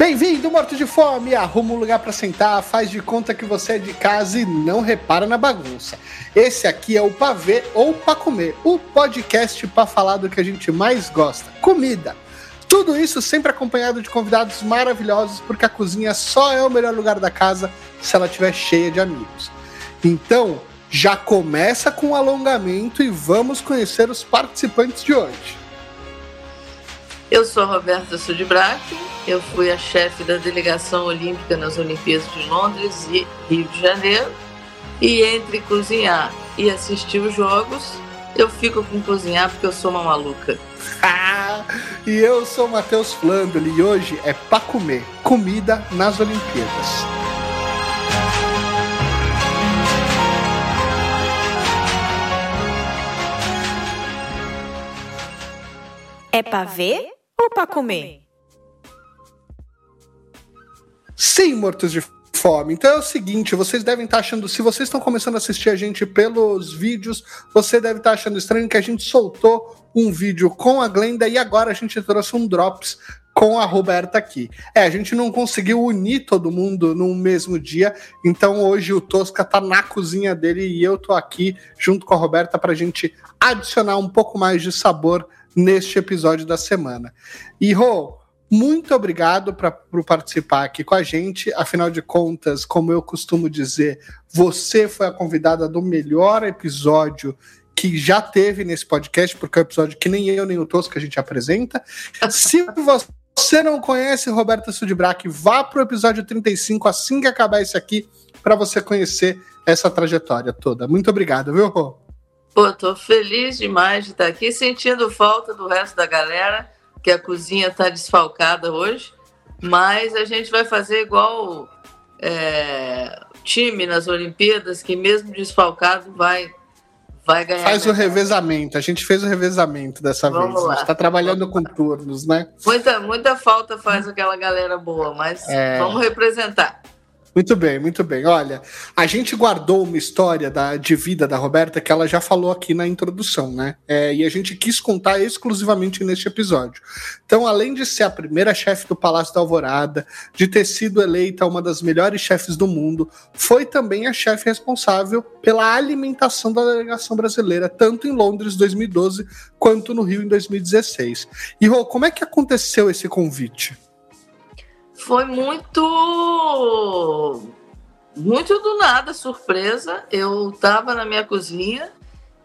Bem-vindo, morto de fome! Arruma um lugar para sentar, faz de conta que você é de casa e não repara na bagunça. Esse aqui é o Pavê ou Pra Comer, o podcast para falar do que a gente mais gosta: comida. Tudo isso sempre acompanhado de convidados maravilhosos, porque a cozinha só é o melhor lugar da casa se ela estiver cheia de amigos. Então, já começa com o alongamento e vamos conhecer os participantes de hoje. Eu sou Roberta Sudbrack, eu fui a chefe da delegação olímpica nas Olimpíadas de Londres e Rio de Janeiro. E entre cozinhar e assistir os jogos, eu fico com cozinhar porque eu sou uma maluca. Ah, e eu sou Matheus Flandoli e hoje é para comer comida nas Olimpíadas. É para ver ou para comer? Sim, mortos de fome. Então é o seguinte, vocês devem estar achando, se vocês estão começando a assistir a gente pelos vídeos, você deve estar achando estranho que a gente soltou um vídeo com a Glenda e agora a gente trouxe um drops com a Roberta aqui. É, a gente não conseguiu unir todo mundo no mesmo dia, então hoje o Tosca tá na cozinha dele e eu tô aqui junto com a Roberta pra gente adicionar um pouco mais de sabor neste episódio da semana. E Rô, muito obrigado pra, por participar aqui com a gente. Afinal de contas, como eu costumo dizer, você foi a convidada do melhor episódio que já teve nesse podcast, porque é um episódio que nem eu nem o Tosco a gente apresenta. Se você não conhece Roberta Sudbrack, vá para o episódio 35 assim que acabar esse aqui, para você conhecer essa trajetória toda. Muito obrigado, viu, Rô? Pô, tô feliz demais de estar aqui, sentindo falta do resto da galera, que a cozinha está desfalcada hoje, mas a gente vai fazer igual é, time nas Olimpíadas, que mesmo desfalcado vai vai ganhar. Faz o revezamento. A gente fez o revezamento dessa Vamos vez. Lá. A gente está trabalhando com turnos, né? Muita, muita falta faz aquela galera boa, mas é... vamos representar. Muito bem, muito bem. Olha, a gente guardou uma história da, de vida da Roberta que ela já falou aqui na introdução, né? É, e a gente quis contar exclusivamente neste episódio. Então, além de ser a primeira chefe do Palácio da Alvorada, de ter sido eleita uma das melhores chefes do mundo, foi também a chefe responsável pela alimentação da delegação brasileira, tanto em Londres 2012 quanto no Rio em 2016. E Rô, como é que aconteceu esse convite? Foi muito muito do nada, surpresa. Eu estava na minha cozinha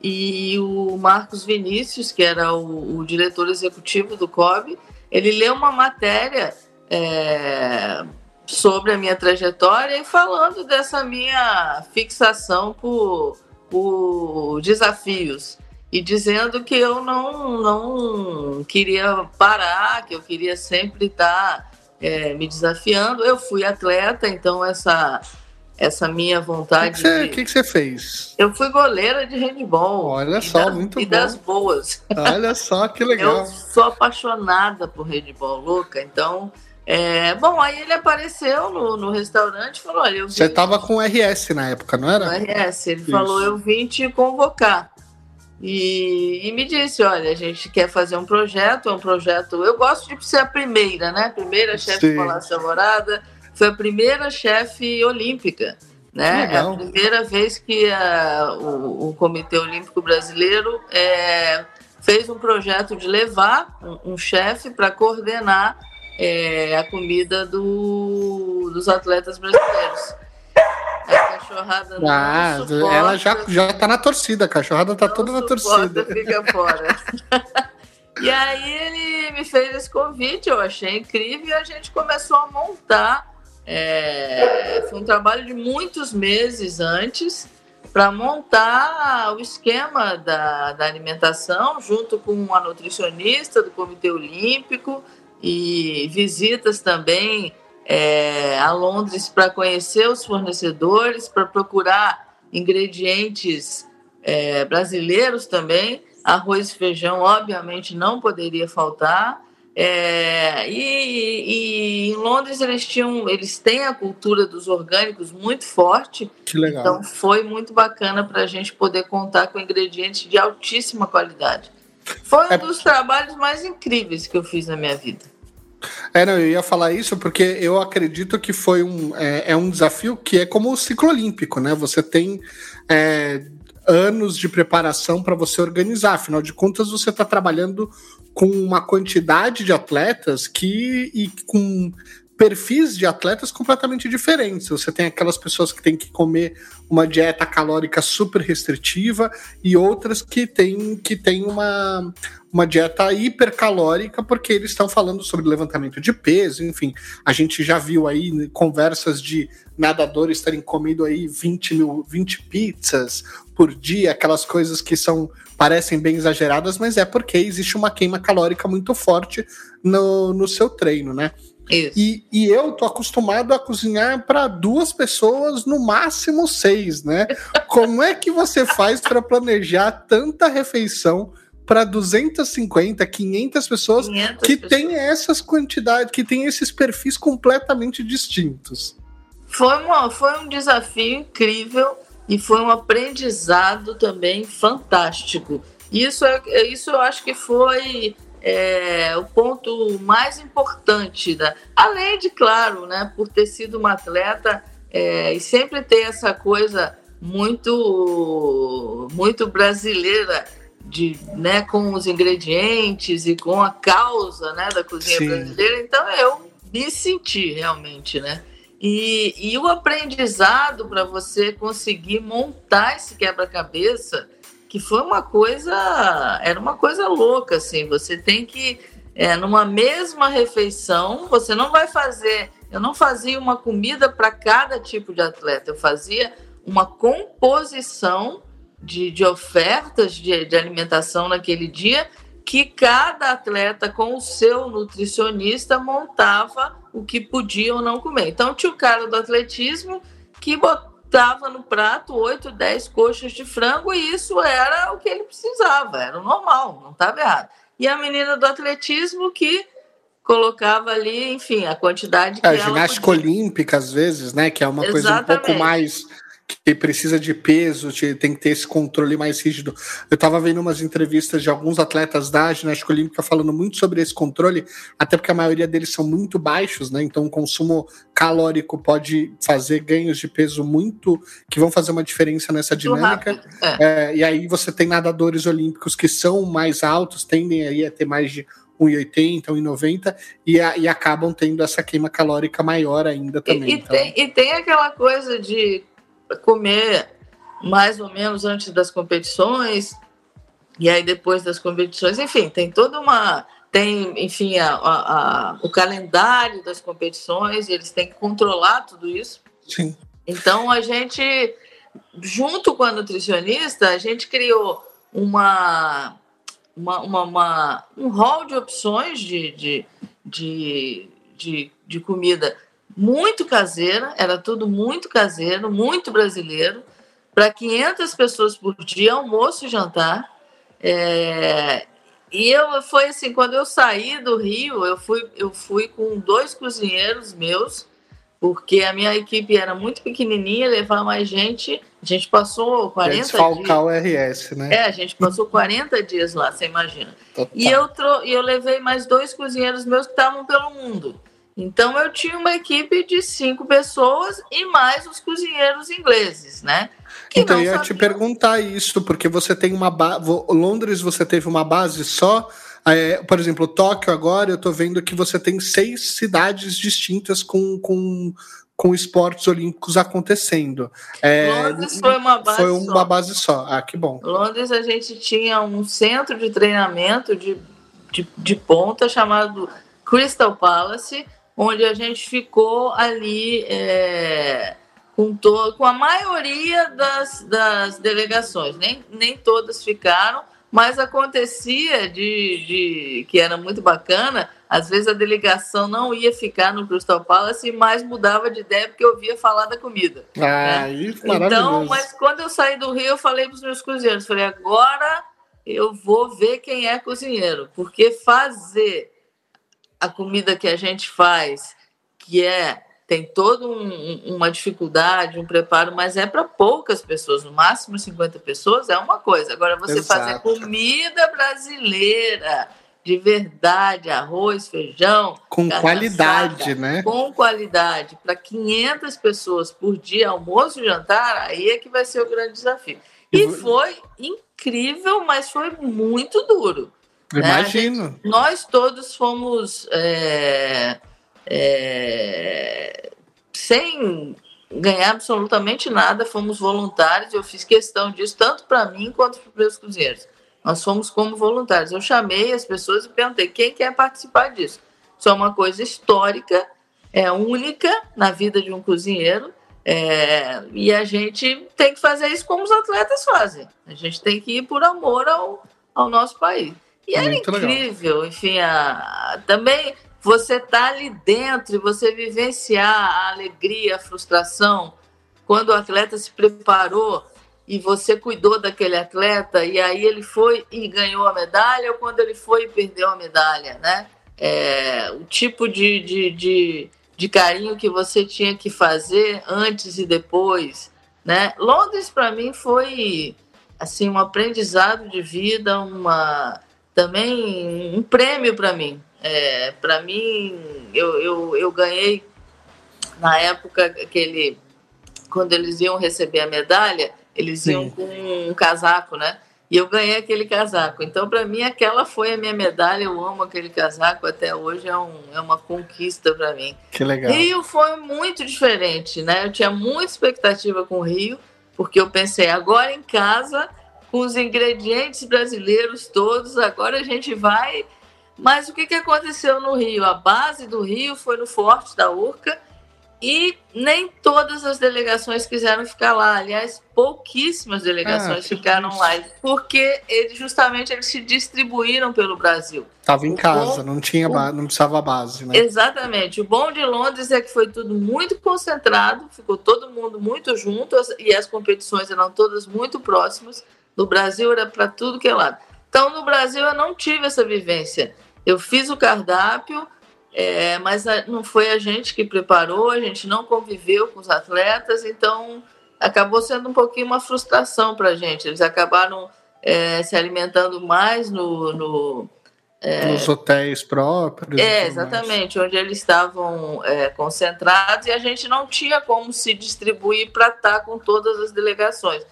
e o Marcos Vinícius, que era o, o diretor executivo do COB, ele leu uma matéria é, sobre a minha trajetória e falando dessa minha fixação por, por desafios e dizendo que eu não, não queria parar, que eu queria sempre estar é, me desafiando. Eu fui atleta, então essa essa minha vontade. O que, você fez? Eu fui goleira de handball. Olha só, muito e bom. E das boas. Olha só, que legal. Eu sou apaixonada por handball, louca. Então, é... bom, aí ele apareceu no, no restaurante e falou: olha, eu vim... Você estava com o RS na época, não era? No RS. Ele Isso. falou: eu vim te convocar. E, e, me disse: olha, a gente quer fazer um projeto, é um projeto. Eu gosto de ser a primeira, né? Primeira chefe do Palácio Alvorada, foi a primeira chefe olímpica. Né? É a primeira vez que a, o, o, Comitê Olímpico Brasileiro é, fez um projeto de levar um, um chefe para coordenar é, a comida do, dos atletas brasileiros. Cachorrada não ah, suporta, ela já, já tá na torcida, a cachorrada tá toda na torcida. Fica fora. e aí ele me fez esse convite, eu achei incrível, e a gente começou a montar. É, foi um trabalho de muitos meses antes para montar o esquema da, da alimentação, junto com a nutricionista do Comitê Olímpico e visitas também é, a Londres para conhecer os fornecedores, para procurar ingredientes é, brasileiros também. Arroz e feijão, obviamente, não poderia faltar. É, e, e, em Londres eles tinham, eles têm a cultura dos orgânicos muito forte. Que legal. Então foi muito bacana para a gente poder contar com ingredientes de altíssima qualidade. Foi um é... dos trabalhos mais incríveis que eu fiz na minha vida. É, não, eu ia falar isso porque eu acredito que foi um, é, é um desafio que é como o ciclo olímpico, né? Você tem é, anos de preparação para você organizar, afinal de contas, você está trabalhando com uma quantidade de atletas que e com perfis de atletas completamente diferentes. Você tem aquelas pessoas que têm que comer uma dieta calórica super restritiva e outras que têm que tem uma, uma dieta hipercalórica porque eles estão falando sobre levantamento de peso, enfim. A gente já viu aí conversas de nadadores terem comido aí 20 mil, 20 pizzas por dia, aquelas coisas que são parecem bem exageradas, mas é porque existe uma queima calórica muito forte no, no seu treino, né? E, e eu tô acostumado a cozinhar para duas pessoas, no máximo seis, né? Como é que você faz para planejar tanta refeição para 250, 500 pessoas 500 que pessoas. tem essas quantidades, que tem esses perfis completamente distintos? Foi, uma, foi um desafio incrível e foi um aprendizado também fantástico. Isso, é, isso eu acho que foi é, o ponto mais importante, da, além de, claro, né, por ter sido uma atleta é, e sempre ter essa coisa muito, muito brasileira de, né, com os ingredientes e com a causa né, da cozinha Sim. brasileira. Então eu me senti realmente, né? E, e o aprendizado para você conseguir montar esse quebra-cabeça que foi uma coisa, era uma coisa louca, assim, você tem que, é, numa mesma refeição, você não vai fazer, eu não fazia uma comida para cada tipo de atleta, eu fazia uma composição de, de ofertas de, de alimentação naquele dia, que cada atleta com o seu nutricionista montava o que podia ou não comer. Então tinha o cara do atletismo que botava dava no prato 8, 10 coxas de frango e isso era o que ele precisava, era o normal, não estava errado. E a menina do atletismo que colocava ali, enfim, a quantidade que é, ginástica podia. olímpica às vezes, né, que é uma Exatamente. coisa um pouco mais que precisa de peso, tem que ter esse controle mais rígido. Eu estava vendo umas entrevistas de alguns atletas da ginástica olímpica falando muito sobre esse controle, até porque a maioria deles são muito baixos, né? Então o consumo calórico pode fazer ganhos de peso muito que vão fazer uma diferença nessa dinâmica. É. É, e aí você tem nadadores olímpicos que são mais altos, tendem aí a ter mais de 1,80, 1,90 e, e acabam tendo essa queima calórica maior ainda também. E, e, então. tem, e tem aquela coisa de comer mais ou menos antes das competições e aí depois das competições, enfim, tem toda uma tem, enfim, a, a, a, o calendário das competições, eles têm que controlar tudo isso. Sim. Então a gente, junto com a nutricionista, a gente criou uma, uma, uma, uma um hall de opções de, de, de, de, de comida muito caseira, era tudo muito caseiro, muito brasileiro, para 500 pessoas por dia, almoço e jantar. É, e eu foi assim, quando eu saí do Rio, eu fui, eu fui com dois cozinheiros meus, porque a minha equipe era muito pequenininha, levar mais gente. A gente passou 40 dias. o RS, né? É, a gente passou 40 dias lá, você imagina. Total. E eu, tro... eu levei mais dois cozinheiros meus que estavam pelo mundo. Então eu tinha uma equipe de cinco pessoas e mais os cozinheiros ingleses, né? então eu ia sabiam. te perguntar isso, porque você tem uma base. Londres você teve uma base só. É, por exemplo, Tóquio agora eu tô vendo que você tem seis cidades distintas com, com, com esportes olímpicos acontecendo. É, Londres foi uma base Foi uma só. base só. Ah, que bom. Londres a gente tinha um centro de treinamento de, de, de ponta chamado Crystal Palace, onde a gente ficou ali é, com, to com a maioria das, das delegações. Nem, nem todas ficaram, mas acontecia de, de que era muito bacana. Às vezes a delegação não ia ficar no Crystal Palace, mas mudava de ideia porque eu via falar da comida. Ah, né? isso Então, mas quando eu saí do Rio, eu falei para os meus cozinheiros, falei, agora eu vou ver quem é cozinheiro, porque fazer a comida que a gente faz, que é tem toda um, uma dificuldade, um preparo, mas é para poucas pessoas, no máximo 50 pessoas, é uma coisa. Agora, você Exato. fazer comida brasileira, de verdade, arroz, feijão. Com qualidade, né? Com qualidade, para 500 pessoas por dia, almoço e jantar, aí é que vai ser o grande desafio. E foi incrível, mas foi muito duro. Né? Imagino. Gente, nós todos fomos é, é, sem ganhar absolutamente nada, fomos voluntários. Eu fiz questão disso, tanto para mim quanto para os meus cozinheiros. Nós fomos como voluntários. Eu chamei as pessoas e perguntei quem quer participar disso. Isso é uma coisa histórica, é única na vida de um cozinheiro. É, e a gente tem que fazer isso como os atletas fazem. A gente tem que ir por amor ao, ao nosso país. E era incrível, legal. enfim, a, também você tá ali dentro e você vivenciar a alegria, a frustração, quando o atleta se preparou e você cuidou daquele atleta e aí ele foi e ganhou a medalha ou quando ele foi e perdeu a medalha, né? É, o tipo de, de, de, de carinho que você tinha que fazer antes e depois, né? Londres para mim foi assim um aprendizado de vida, uma também um prêmio para mim. É, para mim, eu, eu, eu ganhei na época aquele quando eles iam receber a medalha, eles Sim. iam com um casaco, né? E eu ganhei aquele casaco. Então, para mim, aquela foi a minha medalha. Eu amo aquele casaco até hoje, é, um, é uma conquista para mim. Que legal. Rio foi muito diferente, né? Eu tinha muita expectativa com o Rio, porque eu pensei, agora em casa, com os ingredientes brasileiros todos, agora a gente vai. Mas o que, que aconteceu no Rio? A base do Rio foi no Forte da Urca e nem todas as delegações quiseram ficar lá. Aliás, pouquíssimas delegações ah, ficaram isso. lá, porque eles justamente eles se distribuíram pelo Brasil. Estava em o casa, bom, não tinha, o, não precisava base, né? Exatamente. O bom de Londres é que foi tudo muito concentrado, ficou todo mundo muito junto e as competições eram todas muito próximas. No Brasil era para tudo que é lado. Então, no Brasil eu não tive essa vivência. Eu fiz o cardápio, é, mas não foi a gente que preparou, a gente não conviveu com os atletas, então acabou sendo um pouquinho uma frustração para a gente. Eles acabaram é, se alimentando mais no, no é, nos hotéis próprios. É, exatamente, mais. onde eles estavam é, concentrados e a gente não tinha como se distribuir para estar com todas as delegações.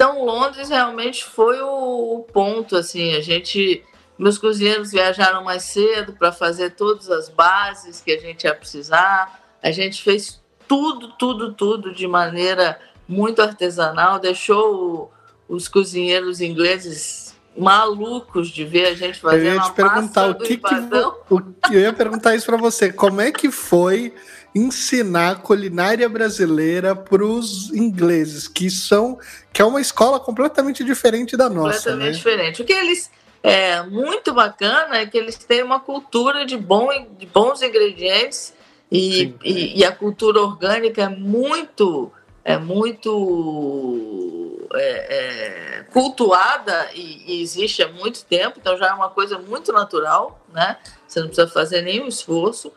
Então, Londres realmente foi o, o ponto, assim, a gente meus cozinheiros viajaram mais cedo para fazer todas as bases que a gente ia precisar. A gente fez tudo, tudo, tudo de maneira muito artesanal, deixou o, os cozinheiros ingleses malucos de ver a gente fazer eu ia te perguntar o que, que o, eu ia perguntar isso para você. Como é que foi ensinar culinária brasileira para os ingleses que são que é uma escola completamente diferente da nossa completamente né? diferente o que eles é muito bacana é que eles têm uma cultura de, bom, de bons ingredientes e, e, e, a cultura orgânica é muito é muito é, é, cultuada e, e, existe há muito tempo, então já é uma coisa muito natural, né? Você não precisa fazer nenhum esforço.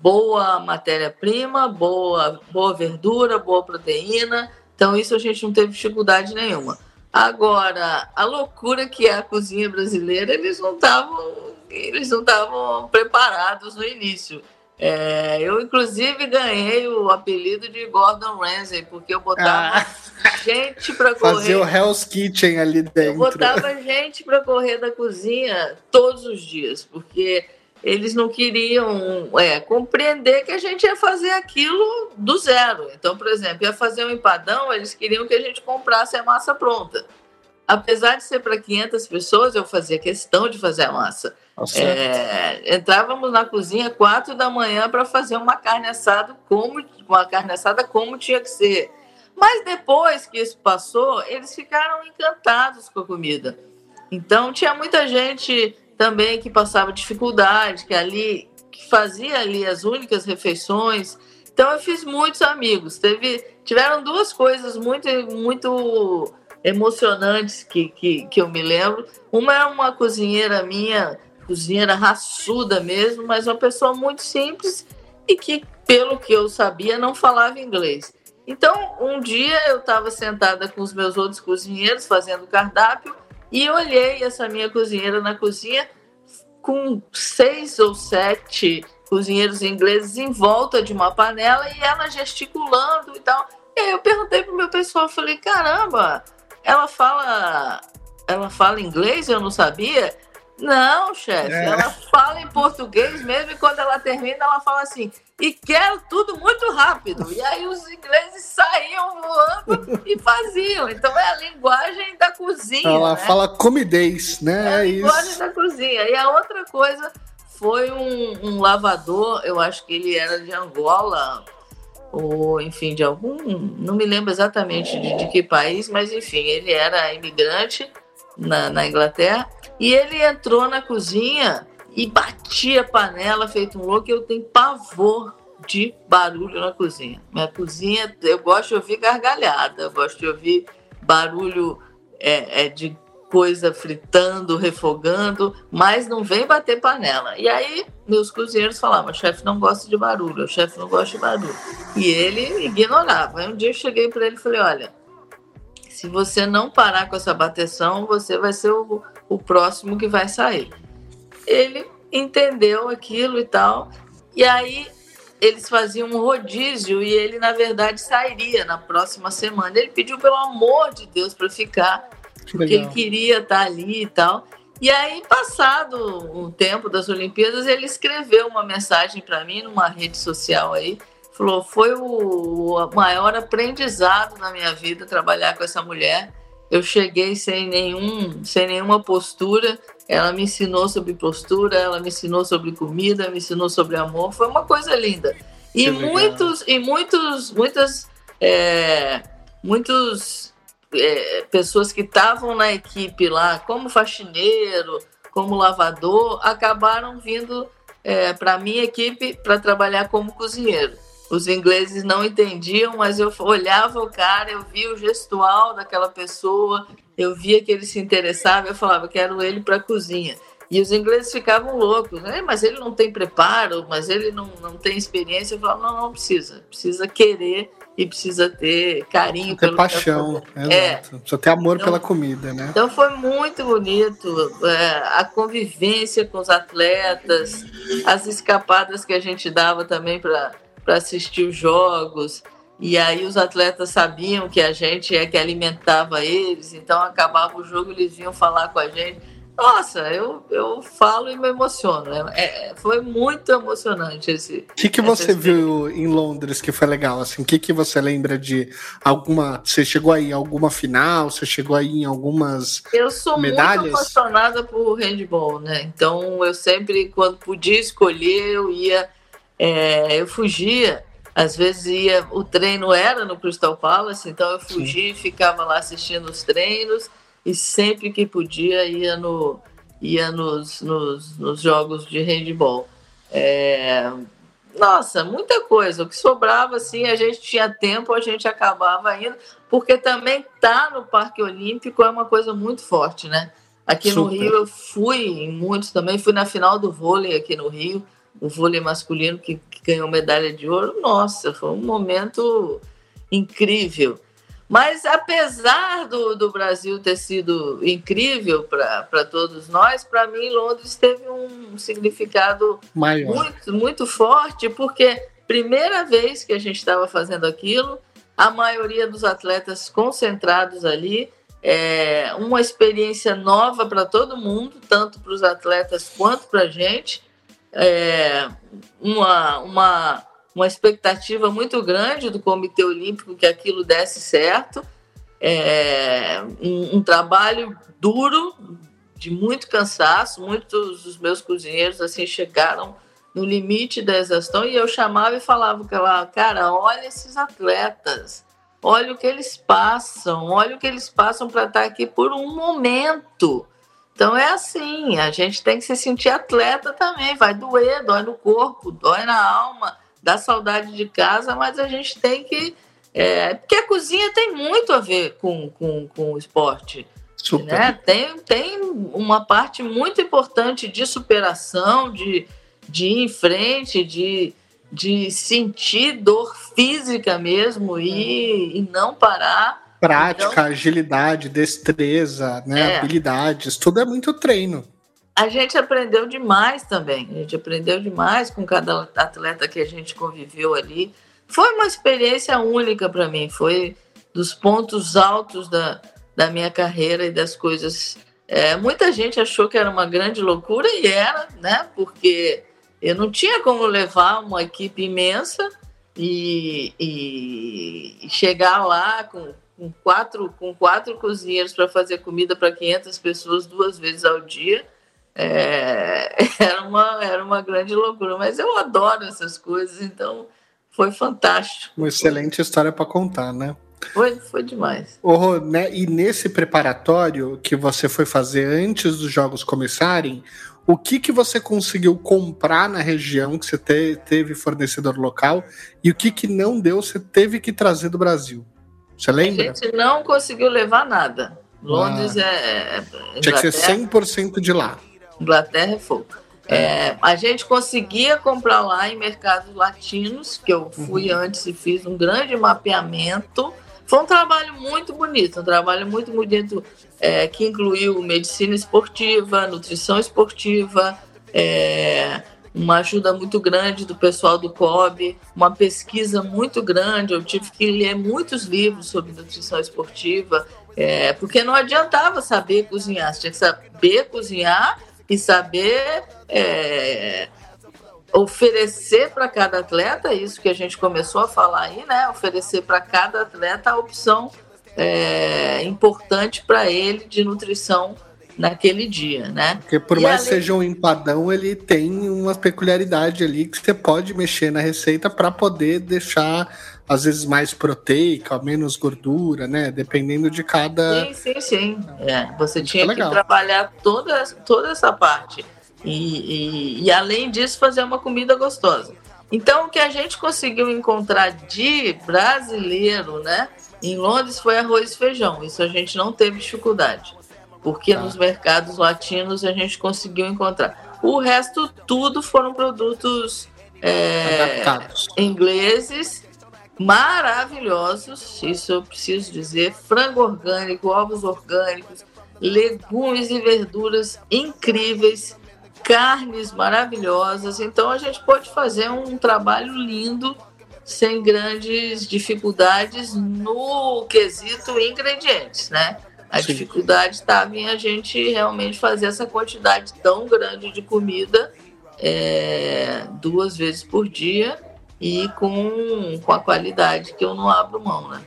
Boa matéria-prima, boa, boa verdura, boa proteína. Então, isso a gente não teve dificuldade nenhuma. Agora, a loucura que é a cozinha brasileira, eles não estavam eles não estavam preparados no início. É, eu, inclusive, ganhei o apelido de Gordon Ramsay, porque eu botava ah, gente para correr. Fazer o Hell's Kitchen ali dentro. Eu botava gente para correr da cozinha todos os dias, porque eles não queriam é, compreender que a gente ia fazer aquilo do zero. Então, por exemplo, ia fazer um empadão, eles queriam que a gente comprasse a massa pronta. Apesar de ser para 500 pessoas, eu fazia questão de fazer a massa. É, entrávamos na cozinha quatro da manhã para fazer uma carne assada como uma carne assada como tinha que ser. Mas depois que isso passou, eles ficaram encantados com a comida. Então tinha muita gente também que passava dificuldade, que ali que fazia ali as únicas refeições. Então eu fiz muitos amigos. Teve, tiveram duas coisas muito muito emocionantes que, que, que eu me lembro. Uma é uma cozinheira minha, cozinheira raçuda mesmo, mas uma pessoa muito simples e que, pelo que eu sabia, não falava inglês. Então, um dia eu estava sentada com os meus outros cozinheiros fazendo cardápio e olhei essa minha cozinheira na cozinha com seis ou sete cozinheiros ingleses em volta de uma panela e ela gesticulando e tal. E aí eu perguntei pro meu pessoal, falei, caramba, ela fala, ela fala inglês, eu não sabia. Não, chefe, é. ela fala em português mesmo e quando ela termina, ela fala assim: e quero tudo muito rápido. E aí os ingleses saíam voando e faziam. Então é a linguagem da cozinha. Ela né? fala comidez, né? É a é linguagem isso. da cozinha. E a outra coisa foi um, um, lavador, eu acho que ele era de Angola, ou enfim, de algum. Não me lembro exatamente de, de que país, mas enfim, ele era imigrante na, na Inglaterra. E ele entrou na cozinha e batia panela feito um louco. Eu tenho pavor de barulho na cozinha. Minha cozinha, eu gosto de ouvir gargalhada, eu gosto de ouvir barulho é, é, de coisa fritando, refogando, mas não vem bater panela. E aí meus cozinheiros falavam: chefe não gosta de barulho, o chefe não gosta de barulho. E ele ignorava. Aí um dia eu cheguei para ele e falei: olha, se você não parar com essa bateção, você vai ser o, o próximo que vai sair ele entendeu aquilo e tal. E aí eles faziam um rodízio e ele, na verdade, sairia na próxima semana. Ele pediu, pelo amor de Deus, para ficar, porque ele queria estar ali e tal. E aí, passado um tempo das Olimpíadas, ele escreveu uma mensagem para mim numa rede social aí. Falou: foi o maior aprendizado na minha vida trabalhar com essa mulher. Eu cheguei sem nenhum, sem nenhuma postura ela me ensinou sobre postura, ela me ensinou sobre comida, me ensinou sobre amor. Foi uma coisa linda. E que muitos, legal. e muitos, muitas, é, muitos é, pessoas que estavam na equipe lá, como faxineiro, como lavador, acabaram vindo é, para a minha equipe para trabalhar como cozinheiro. Os ingleses não entendiam, mas eu olhava o cara, eu via o gestual daquela pessoa, eu via que ele se interessava, eu falava, quero ele para a cozinha. E os ingleses ficavam loucos, né? Mas ele não tem preparo, mas ele não, não tem experiência. Eu falava, não, não precisa. Precisa querer e precisa ter carinho ter paixão, é. Precisa ter amor então, pela comida, né? Então foi muito bonito é, a convivência com os atletas, as escapadas que a gente dava também para assistir os jogos. E aí os atletas sabiam que a gente é que alimentava eles, então acabava o jogo, eles vinham falar com a gente. Nossa, eu, eu falo e me emociono. É, é foi muito emocionante esse. O que, que você viu em Londres que foi legal? Assim, o que, que você lembra de alguma. Você chegou aí em alguma final? Você chegou aí em algumas. Eu sou medalhas? muito apaixonada por handball, né? Então eu sempre, quando podia escolher, eu ia. É, eu fugia às vezes ia, o treino era no Crystal Palace, então eu fugia e ficava lá assistindo os treinos e sempre que podia ia, no, ia nos, nos, nos jogos de handball. É, nossa, muita coisa. O que sobrava, assim, a gente tinha tempo, a gente acabava indo, porque também tá no Parque Olímpico é uma coisa muito forte, né? Aqui Super. no Rio eu fui em muitos também, fui na final do vôlei aqui no Rio o vôlei masculino que, que ganhou medalha de ouro, nossa, foi um momento incrível. Mas apesar do, do Brasil ter sido incrível para todos nós, para mim Londres teve um significado Maior. muito, muito forte, porque primeira vez que a gente estava fazendo aquilo, a maioria dos atletas concentrados ali, é uma experiência nova para todo mundo, tanto para os atletas quanto para a gente é, uma, uma, uma expectativa muito grande do Comitê Olímpico que aquilo desse certo. É, um, um, trabalho duro, de muito cansaço. Muitos dos meus cozinheiros assim chegaram no limite da exaustão e eu chamava e falava cara, olha esses atletas, olha o que eles passam, olha o que eles passam para estar aqui por um momento. Então é assim, a gente tem que se sentir atleta também, vai doer, dói no corpo, dói na alma, dá saudade de casa, mas a gente tem que. É, porque a cozinha tem muito a ver com, com, com o esporte. Super. Né? Tem, tem uma parte muito importante de superação, de, de ir em frente, de, de sentir dor física mesmo e, e não parar Prática, então, agilidade, destreza, né, é. habilidades, tudo é muito treino. a gente aprendeu demais também. A gente aprendeu demais com cada atleta que a gente conviveu ali. Foi uma experiência única para mim. Foi dos pontos altos da, da minha carreira e das coisas. É, muita gente achou que era uma grande loucura e era, né? Porque eu não tinha como levar uma equipe imensa e, e chegar lá com, com, quatro, com quatro cozinheiros para fazer comida para 500 pessoas duas vezes ao dia. É, era, uma, era uma grande loucura, mas eu adoro essas coisas, então foi fantástico. Uma excelente história para contar, né? Foi, foi demais. Oh, né, e nesse preparatório que você foi fazer antes dos jogos começarem, o que, que você conseguiu comprar na região que você te, teve fornecedor local e o que, que não deu, você teve que trazer do Brasil? Você lembra? A gente não conseguiu levar nada. Londres ah. é, é. Tinha que ser 100% de lá. Inglaterra é fogo. É, a gente conseguia comprar lá em mercados latinos, que eu fui uhum. antes e fiz um grande mapeamento foi um trabalho muito bonito, um trabalho muito bonito é, que incluiu medicina esportiva, nutrição esportiva, é, uma ajuda muito grande do pessoal do COB, uma pesquisa muito grande. Eu tive que ler muitos livros sobre nutrição esportiva, é, porque não adiantava saber cozinhar, você tinha que saber cozinhar e saber é, oferecer para cada atleta, isso que a gente começou a falar aí, né? Oferecer para cada atleta a opção é, importante para ele de nutrição naquele dia, né? Porque por e mais além... seja um empadão, ele tem uma peculiaridade ali que você pode mexer na receita para poder deixar às vezes mais proteica, menos gordura, né? Dependendo de cada. Sim, sim, sim. É, você tinha que trabalhar toda, toda essa parte. E, e, e, além disso, fazer uma comida gostosa. Então, o que a gente conseguiu encontrar de brasileiro, né, em Londres foi arroz e feijão. Isso a gente não teve dificuldade, porque ah. nos mercados latinos a gente conseguiu encontrar. O resto, tudo foram produtos é, ingleses maravilhosos. Isso eu preciso dizer: frango orgânico, ovos orgânicos, legumes e verduras incríveis carnes maravilhosas. Então a gente pode fazer um trabalho lindo sem grandes dificuldades no quesito ingredientes, né? A Sim. dificuldade estava em a gente realmente fazer essa quantidade tão grande de comida é, duas vezes por dia e com, com a qualidade que eu não abro mão, né?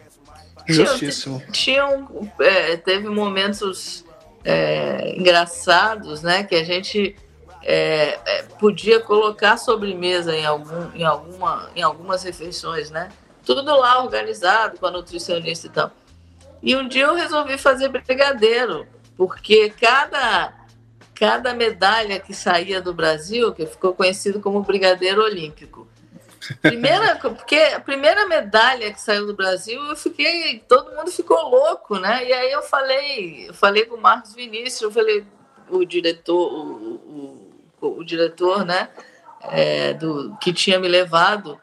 Justíssimo. Tinha, é, teve momentos é, engraçados, né? Que a gente é, é, podia colocar sobremesa em, algum, em, alguma, em algumas refeições, né? Tudo lá organizado com a nutricionista e tal. E um dia eu resolvi fazer brigadeiro, porque cada, cada medalha que saía do Brasil, que ficou conhecido como brigadeiro olímpico, Primeira, porque a primeira medalha que saiu do Brasil, eu fiquei, todo mundo ficou louco, né? E aí eu falei, eu falei com o Marcos Vinícius, eu falei, o diretor, o, o o diretor, né, é, do, que tinha me levado,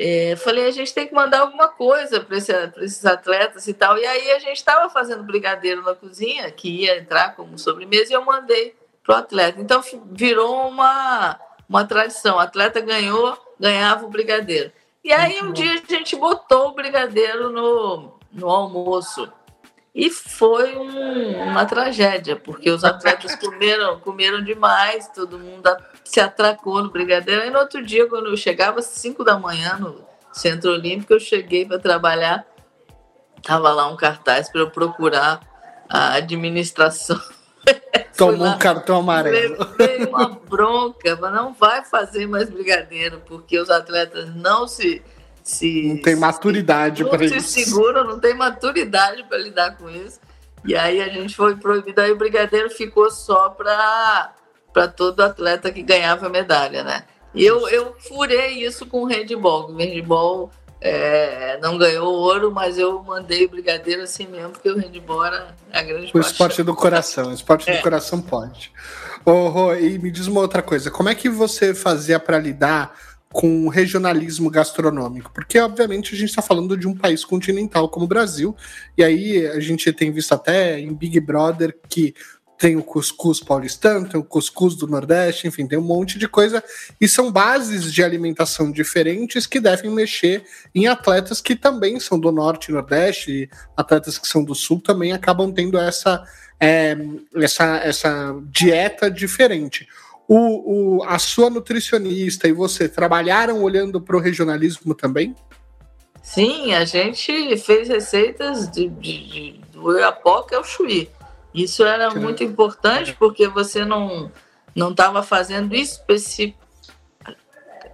é, falei, a gente tem que mandar alguma coisa para esse, esses atletas e tal. E aí a gente estava fazendo brigadeiro na cozinha, que ia entrar como sobremesa, e eu mandei para o atleta. Então virou uma, uma tradição. O atleta ganhou, ganhava o brigadeiro. E aí um dia a gente botou o brigadeiro no, no almoço. E foi um, uma tragédia, porque os atletas comeram, comeram demais, todo mundo se atracou no brigadeiro. E no outro dia, quando eu chegava às 5 da manhã no Centro Olímpico, eu cheguei para trabalhar, tava lá um cartaz para eu procurar a administração. Tomou um cartão amarelo. Levei uma bronca, mas não vai fazer mais brigadeiro, porque os atletas não se se. Não tem maturidade para isso. Não se segura, não tem maturidade para lidar com isso. E aí a gente foi proibido, aí o brigadeiro ficou só para todo atleta que ganhava medalha, né? E eu, eu furei isso com o handball. O handball é, não ganhou ouro, mas eu mandei o brigadeiro assim mesmo, porque o handball era a grande O esporte do coração, o esporte é. do coração pode. Oh, e me diz uma outra coisa, como é que você fazia para lidar com o regionalismo gastronômico, porque obviamente a gente está falando de um país continental como o Brasil, e aí a gente tem visto até em Big Brother que tem o cuscuz paulistano, tem o cuscuz do Nordeste, enfim, tem um monte de coisa. E são bases de alimentação diferentes que devem mexer em atletas que também são do Norte e Nordeste, e atletas que são do Sul também acabam tendo essa, é, essa, essa dieta diferente. O, o, a sua nutricionista e você trabalharam olhando para o regionalismo também? Sim, a gente fez receitas de, de, de do Oiapoque ao Chuí. Isso era muito importante porque você não não estava fazendo especi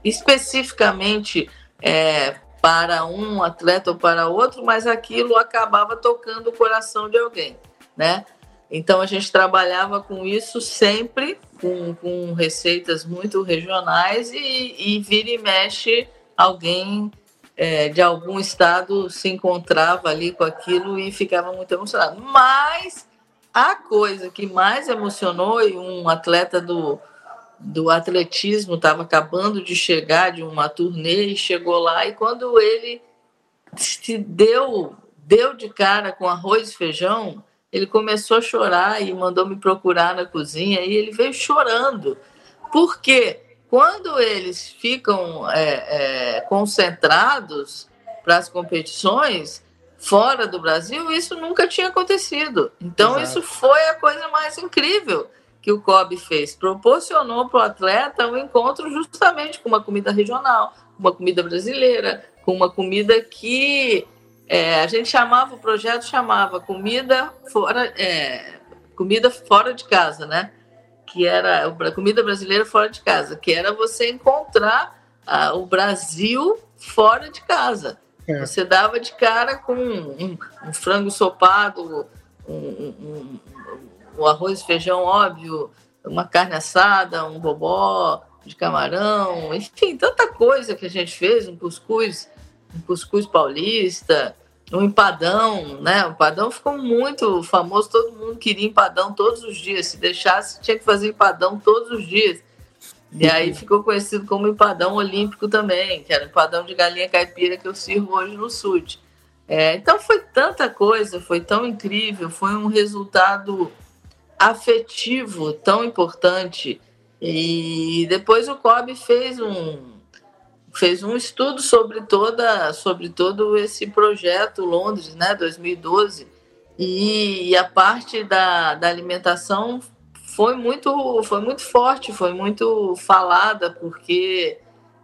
especificamente é, para um atleta ou para outro, mas aquilo acabava tocando o coração de alguém, né? Então a gente trabalhava com isso sempre, com, com receitas muito regionais e, e vira e mexe alguém é, de algum estado se encontrava ali com aquilo e ficava muito emocionado. Mas a coisa que mais emocionou, e um atleta do, do atletismo estava acabando de chegar de uma turnê e chegou lá, e quando ele se deu, deu de cara com arroz e feijão, ele começou a chorar e mandou me procurar na cozinha, e ele veio chorando. Por quê? Quando eles ficam é, é, concentrados para as competições, fora do Brasil, isso nunca tinha acontecido. Então, Exato. isso foi a coisa mais incrível que o COB fez. Proporcionou para o atleta um encontro justamente com uma comida regional, uma comida brasileira, com uma comida que é, a gente chamava, o projeto chamava comida fora, é, comida fora de casa, né? Que era a comida brasileira fora de casa, que era você encontrar ah, o Brasil fora de casa. É. Você dava de cara com um, um frango sopado, um, um, um, arroz e feijão óbvio, uma carne assada, um bobó de camarão, enfim, tanta coisa que a gente fez, um cuscuz, um cuscuz paulista, um empadão, né? O empadão ficou muito famoso, todo mundo queria empadão todos os dias. Se deixasse, tinha que fazer empadão todos os dias. E aí ficou conhecido como empadão olímpico também, que era o empadão de galinha caipira que eu sirvo hoje no SUD. É, então foi tanta coisa, foi tão incrível, foi um resultado afetivo tão importante. E depois o COB fez um fez um estudo sobre toda sobre todo esse projeto Londres, né, 2012. E, a parte da, da alimentação foi muito, foi muito forte, foi muito falada, porque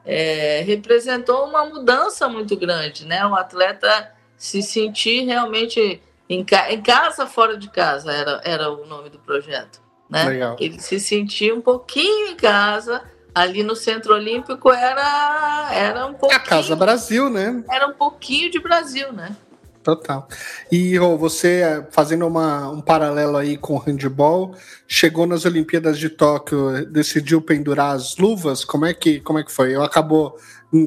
é, representou uma mudança muito grande, né? O atleta se sentir realmente em, ca em casa, fora de casa, era, era o nome do projeto. Né? Legal. Ele se sentia um pouquinho em casa, ali no Centro Olímpico era, era um pouquinho. A Casa Brasil, né? Era um pouquinho de Brasil, né? Total. E oh, você, fazendo uma, um paralelo aí com o handball, chegou nas Olimpíadas de Tóquio, decidiu pendurar as luvas? Como é que, como é que foi? Eu acabou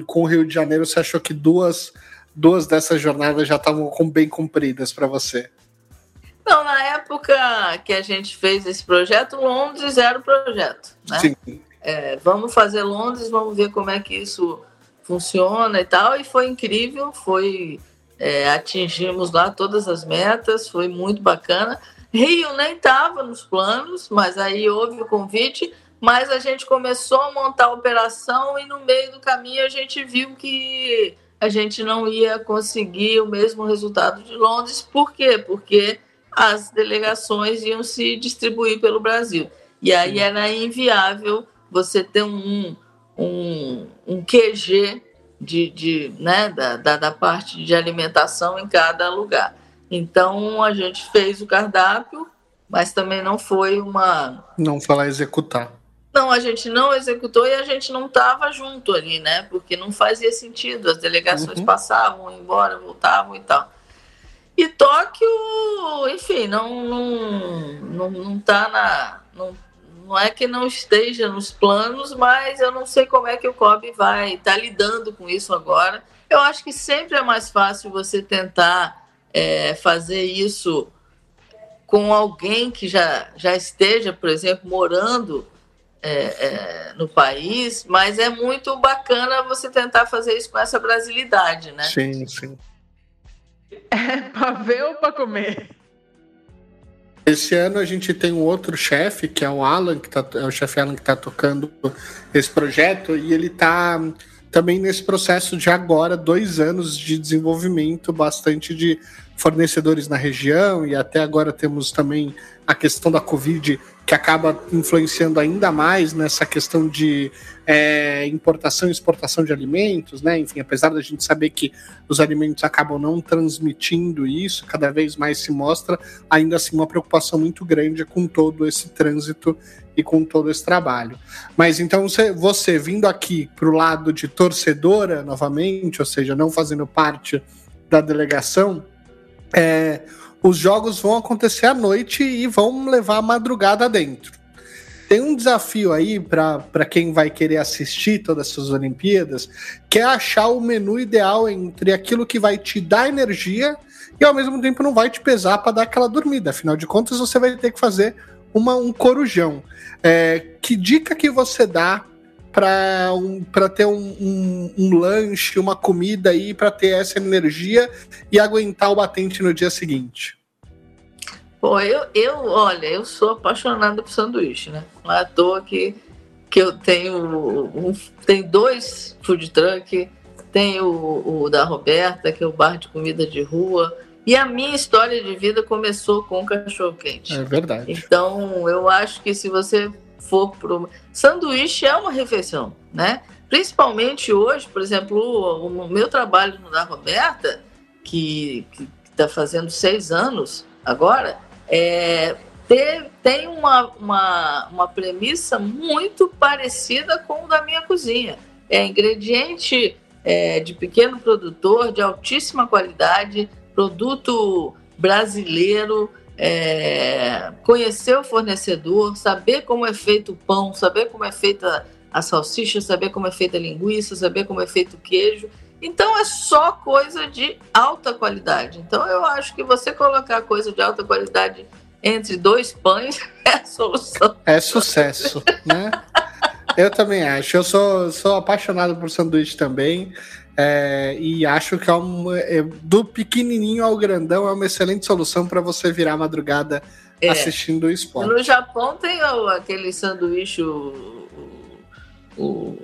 com o Rio de Janeiro, você achou que duas, duas dessas jornadas já estavam bem cumpridas para você? Não, na época que a gente fez esse projeto, Londres era o projeto. Né? Sim. É, vamos fazer Londres, vamos ver como é que isso funciona e tal. E foi incrível, foi é, atingimos lá todas as metas, foi muito bacana. Rio nem estava nos planos, mas aí houve o convite, mas a gente começou a montar a operação e no meio do caminho a gente viu que a gente não ia conseguir o mesmo resultado de Londres. Por quê? Porque as delegações iam se distribuir pelo Brasil. E aí era inviável você ter um, um, um QG de, de né, da, da, da, parte de alimentação em cada lugar. Então a gente fez o cardápio, mas também não foi uma. Não lá executar. Não, a gente não executou e a gente não estava junto ali, né? Porque não fazia sentido. As delegações uhum. passavam, iam embora, voltavam e tal. E Tóquio, enfim, não, não, não, não tá na. Não, não é que não esteja nos planos, mas eu não sei como é que o COB vai estar tá lidando com isso agora. Eu acho que sempre é mais fácil você tentar é, fazer isso com alguém que já, já esteja, por exemplo, morando é, é, no país, mas é muito bacana você tentar fazer isso com essa brasilidade, né? Sim, sim. É para ver ou para comer? Esse ano a gente tem um outro chefe, que é o Alan, que tá, é o chefe Alan que está tocando esse projeto, e ele está também nesse processo de agora, dois anos de desenvolvimento bastante de fornecedores na região, e até agora temos também a questão da Covid que acaba influenciando ainda mais nessa questão de é, importação e exportação de alimentos, né? Enfim, apesar da gente saber que os alimentos acabam não transmitindo isso, cada vez mais se mostra ainda assim uma preocupação muito grande com todo esse trânsito e com todo esse trabalho. Mas então você, você vindo aqui para o lado de torcedora novamente, ou seja, não fazendo parte da delegação, é, os jogos vão acontecer à noite e vão levar a madrugada dentro. Tem um desafio aí para quem vai querer assistir todas essas Olimpíadas, que é achar o menu ideal entre aquilo que vai te dar energia e ao mesmo tempo não vai te pesar para dar aquela dormida. Afinal de contas, você vai ter que fazer uma, um corujão. É, que dica que você dá para um, ter um, um, um, lanche, uma comida aí, para ter essa energia e aguentar o batente no dia seguinte? Bom, eu, eu olha, eu sou apaixonada por sanduíche, né? Não é à toa que, que eu tenho um, tem dois food truck, tenho o, o da Roberta, que é o bar de comida de rua, e a minha história de vida começou com o cachorro quente. É verdade. Então, eu acho que se você for pro sanduíche é uma refeição, né? Principalmente hoje, por exemplo, o, o meu trabalho no da Roberta, que está fazendo seis anos agora, é, ter, tem uma, uma, uma premissa muito parecida com o da minha cozinha. É ingrediente é, de pequeno produtor, de altíssima qualidade, produto brasileiro, é, conhecer o fornecedor, saber como é feito o pão, saber como é feita a salsicha, saber como é feita a linguiça, saber como é feito o queijo. Então é só coisa de alta qualidade. Então eu acho que você colocar coisa de alta qualidade entre dois pães é a solução. É sucesso, né? Eu também acho. Eu sou, sou apaixonado por sanduíche também. É, e acho que é, um, é, do pequenininho ao grandão é uma excelente solução para você virar madrugada é. assistindo o esporte. No Japão tem o, aquele sanduíche, o, o,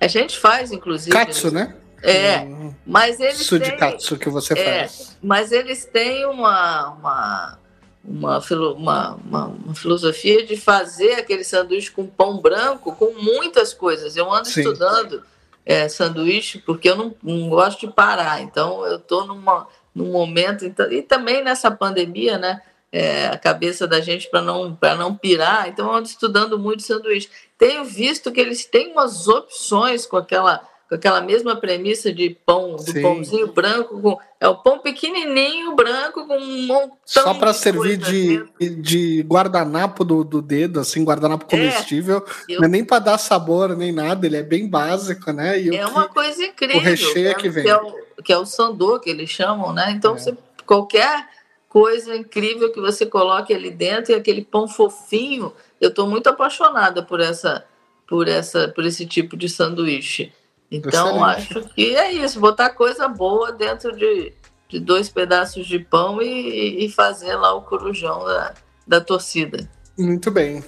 a gente faz inclusive. Katsu, né? É, um, mas eles Sudikatsu que você é, faz. Mas eles têm uma, uma, uma, uma, uma, uma, filosofia de fazer aquele sanduíche com pão branco com muitas coisas. Eu ando Sim. estudando é, sanduíche, porque eu não, não, gosto de parar. Então, eu estou num momento. Então, e também nessa pandemia, né? É, a cabeça da gente para não, não pirar. Então, eu ando estudando muito sanduíche. Tenho visto que eles têm umas opções com aquela com aquela mesma premissa de pão, do Sim. pãozinho branco, com, é o pão pequenininho branco com um montão Só para servir de, de guardanapo do, do dedo, assim, guardanapo é, comestível. É, eu... Não é nem para dar sabor nem nada, ele é bem básico, né? E é uma coisa incrível. O recheio é que vem. Que é o, que é o sandô, que eles chamam, né? Então, é. você, qualquer coisa incrível que você coloque ali dentro e aquele pão fofinho, eu estou muito apaixonada por essa por essa por esse tipo de sanduíche. Então, acho que é isso, botar coisa boa dentro de, de dois pedaços de pão e, e fazer lá o corujão da, da torcida. Muito bem.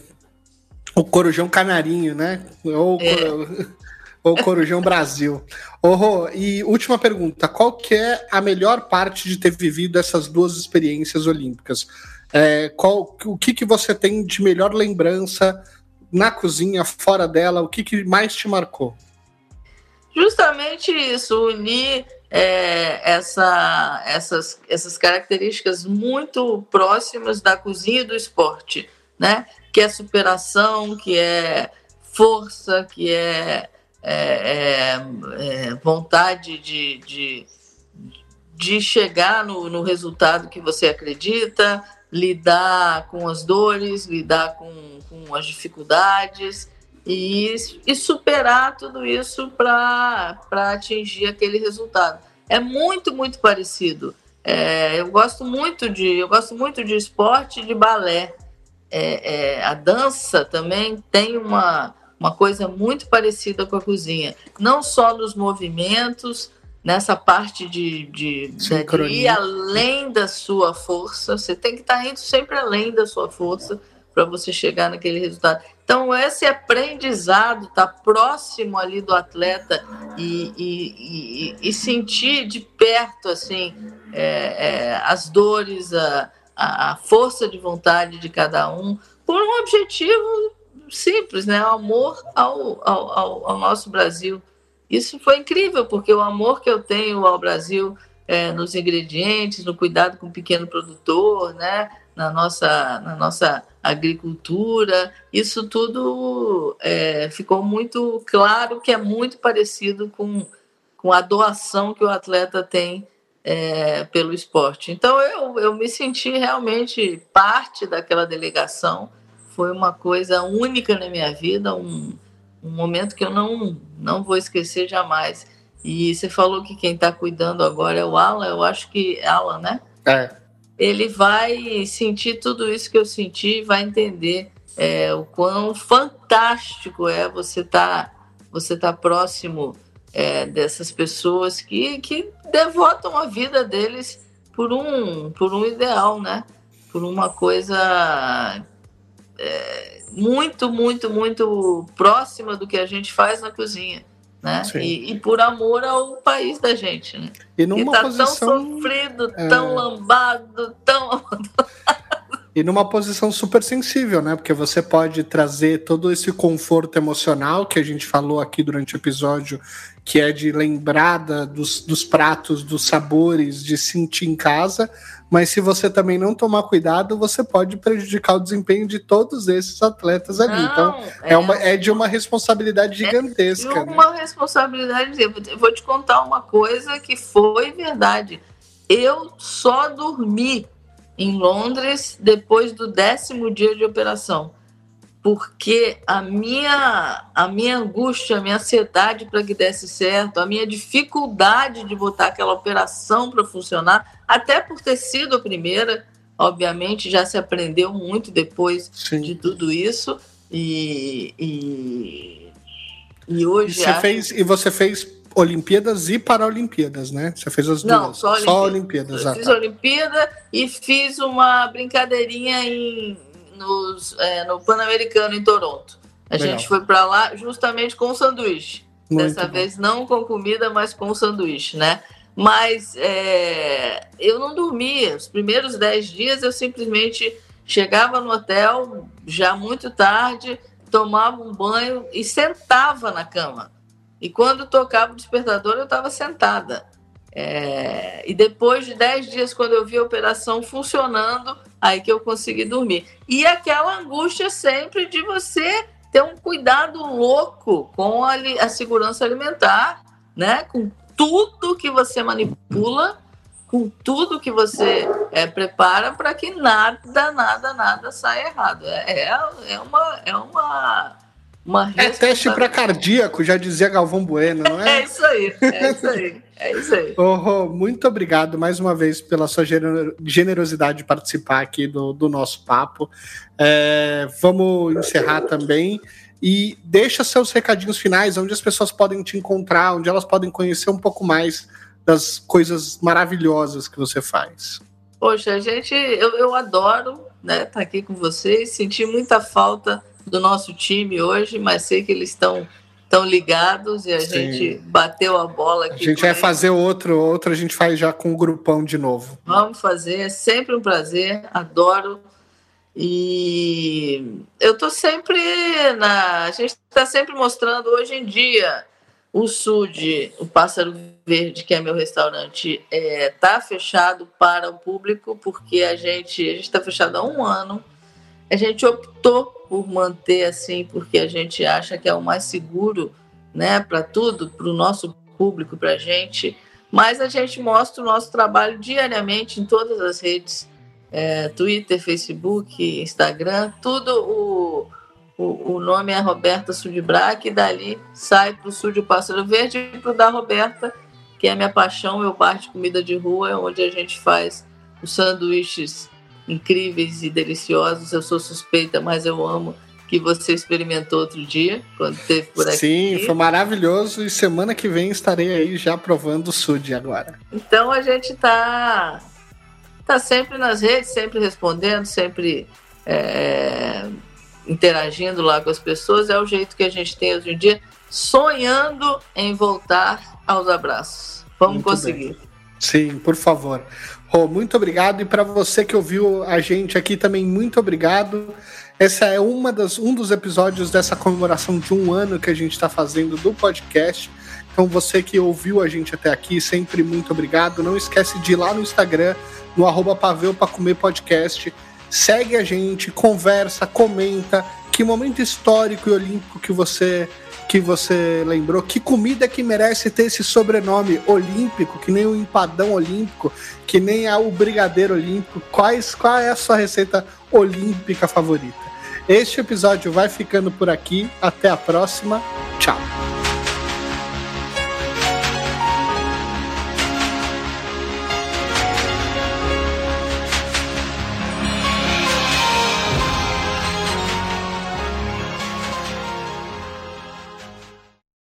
O corujão canarinho, né? Ou, é. ou corujão Brasil. Oh, e última pergunta, qual que é a melhor parte de ter vivido essas duas experiências olímpicas? É, qual, o que, que você tem de melhor lembrança na cozinha, fora dela? O que, que mais te marcou? Justamente isso, unir é, essa, essas, essas características muito próximas da cozinha e do esporte, né? Que é superação, que é força, que é, é, é, é vontade de, de, de chegar no, no resultado que você acredita, lidar com as dores, lidar com, com as dificuldades e, e superar tudo isso para atingir aquele resultado. É muito, muito parecido. É, eu gosto muito de eu gosto muito de esporte e de balé. É, é, a dança também tem uma, uma coisa muito parecida com a cozinha, não só nos movimentos, nessa parte de, de, né, de, ir além da sua força. Você tem que estar tá indo sempre além da sua força para você chegar naquele resultado. Então, esse aprendizado, estar tá próximo ali do atleta e, e, e, e sentir de perto assim é, é, as dores, a, a força de vontade de cada um, por um objetivo simples, né? O amor ao, ao, ao, nosso Brasil. Isso foi incrível, porque o amor que eu tenho ao Brasil é, nos ingredientes, no cuidado com o pequeno produtor, né? na, nossa, na nossa agricultura, isso tudo é, ficou muito claro que é muito parecido com, com a doação que o atleta tem é, pelo esporte. Então eu, eu me senti realmente parte daquela delegação foi uma coisa única na minha vida, um, um momento que eu não, não vou esquecer jamais. E você falou que quem está cuidando agora é o Alan, eu acho que Alan, né? É. Ele vai sentir tudo isso que eu senti, vai entender é, o quão fantástico é você estar tá, você tá próximo é, dessas pessoas que, que devotam a vida deles por um, por um ideal, né? Por uma coisa é, muito, muito, muito próxima do que a gente faz na cozinha. Né? E, e, por amor ao país da gente. Né? E numa tá posição, tão sofrido, é... tão lambado, tão E numa posição super sensível, né? Porque você pode trazer todo esse conforto emocional que a gente falou aqui durante o episódio, que é de lembrada dos, dos pratos, dos sabores, de sentir em casa, mas se você também não tomar cuidado, você pode prejudicar o desempenho de todos esses atletas ali. Não, então, é, é, uma, é de uma responsabilidade é gigantesca. É uma né? responsabilidade. Eu vou te contar uma coisa que foi verdade. Eu só dormi em Londres depois do décimo dia de operação porque a minha, a minha angústia, a minha ansiedade para que desse certo, a minha dificuldade de botar aquela operação para funcionar, até por ter sido a primeira, obviamente já se aprendeu muito depois Sim. de tudo isso e, e, e hoje e você acho... fez e você fez Olimpíadas e Paralimpíadas, né? Você fez as Não, duas? Só Olimpíadas. Só Olimpíadas. Eu ah, fiz tá. Olimpíada e fiz uma brincadeirinha em nos, é, no Pan-Americano em Toronto. A Legal. gente foi para lá justamente com sanduíche. Muito Dessa bom. vez não com comida, mas com sanduíche, né? Mas é, eu não dormia. Os primeiros dez dias eu simplesmente chegava no hotel já muito tarde, tomava um banho e sentava na cama. E quando tocava o despertador, eu estava sentada. É, e depois de 10 dias, quando eu vi a operação funcionando, aí que eu consegui dormir. E aquela angústia sempre de você ter um cuidado louco com a, a segurança alimentar, né? Com tudo que você manipula, com tudo que você é, prepara para que nada, nada, nada saia errado. É, é, é uma. É uma uma é teste para cardíaco, já dizia Galvão Bueno, não é? É isso aí, é isso aí. É isso aí. Oh, muito obrigado mais uma vez pela sua generosidade de participar aqui do, do nosso papo. É, vamos encerrar também. E deixa seus recadinhos finais, onde as pessoas podem te encontrar, onde elas podem conhecer um pouco mais das coisas maravilhosas que você faz. Poxa, gente, eu, eu adoro estar né, tá aqui com vocês, senti muita falta do nosso time hoje, mas sei que eles estão estão ligados e a Sim. gente bateu a bola aqui. A gente vai eles. fazer outro, outro a gente faz já com o grupão de novo. Vamos fazer, é sempre um prazer, adoro. E eu estou sempre na. A gente está sempre mostrando hoje em dia o Sud, o Pássaro Verde, que é meu restaurante, está é, tá fechado para o público, porque a gente está fechado há um ano. A gente optou por manter assim, porque a gente acha que é o mais seguro né, para tudo, para o nosso público, para a gente. Mas a gente mostra o nosso trabalho diariamente em todas as redes, é, Twitter, Facebook, Instagram, tudo o, o, o nome é Roberta Sudbrac, e dali sai para o Sul Pássaro Verde e para o da Roberta, que é a minha paixão, meu bar de comida de rua, é onde a gente faz os sanduíches incríveis e deliciosos. Eu sou suspeita, mas eu amo. que você experimentou outro dia, quando teve por aqui. Sim, foi maravilhoso e semana que vem estarei aí já provando o Sud agora. Então a gente tá, tá sempre nas redes, sempre respondendo, sempre é, interagindo lá com as pessoas. É o jeito que a gente tem hoje em dia, sonhando em voltar aos abraços. Vamos Muito conseguir. Bem. Sim, por favor. Oh, muito obrigado. E para você que ouviu a gente aqui também, muito obrigado. Essa é uma das, um dos episódios dessa comemoração de um ano que a gente está fazendo do podcast. Então, você que ouviu a gente até aqui, sempre muito obrigado. Não esquece de ir lá no Instagram, no arroba Paveu para Comer Podcast. Segue a gente, conversa, comenta. Que momento histórico e olímpico que você que você lembrou. Que comida que merece ter esse sobrenome olímpico, que nem o empadão olímpico, que nem o brigadeiro olímpico. Quais, qual é a sua receita olímpica favorita? Este episódio vai ficando por aqui. Até a próxima. Tchau.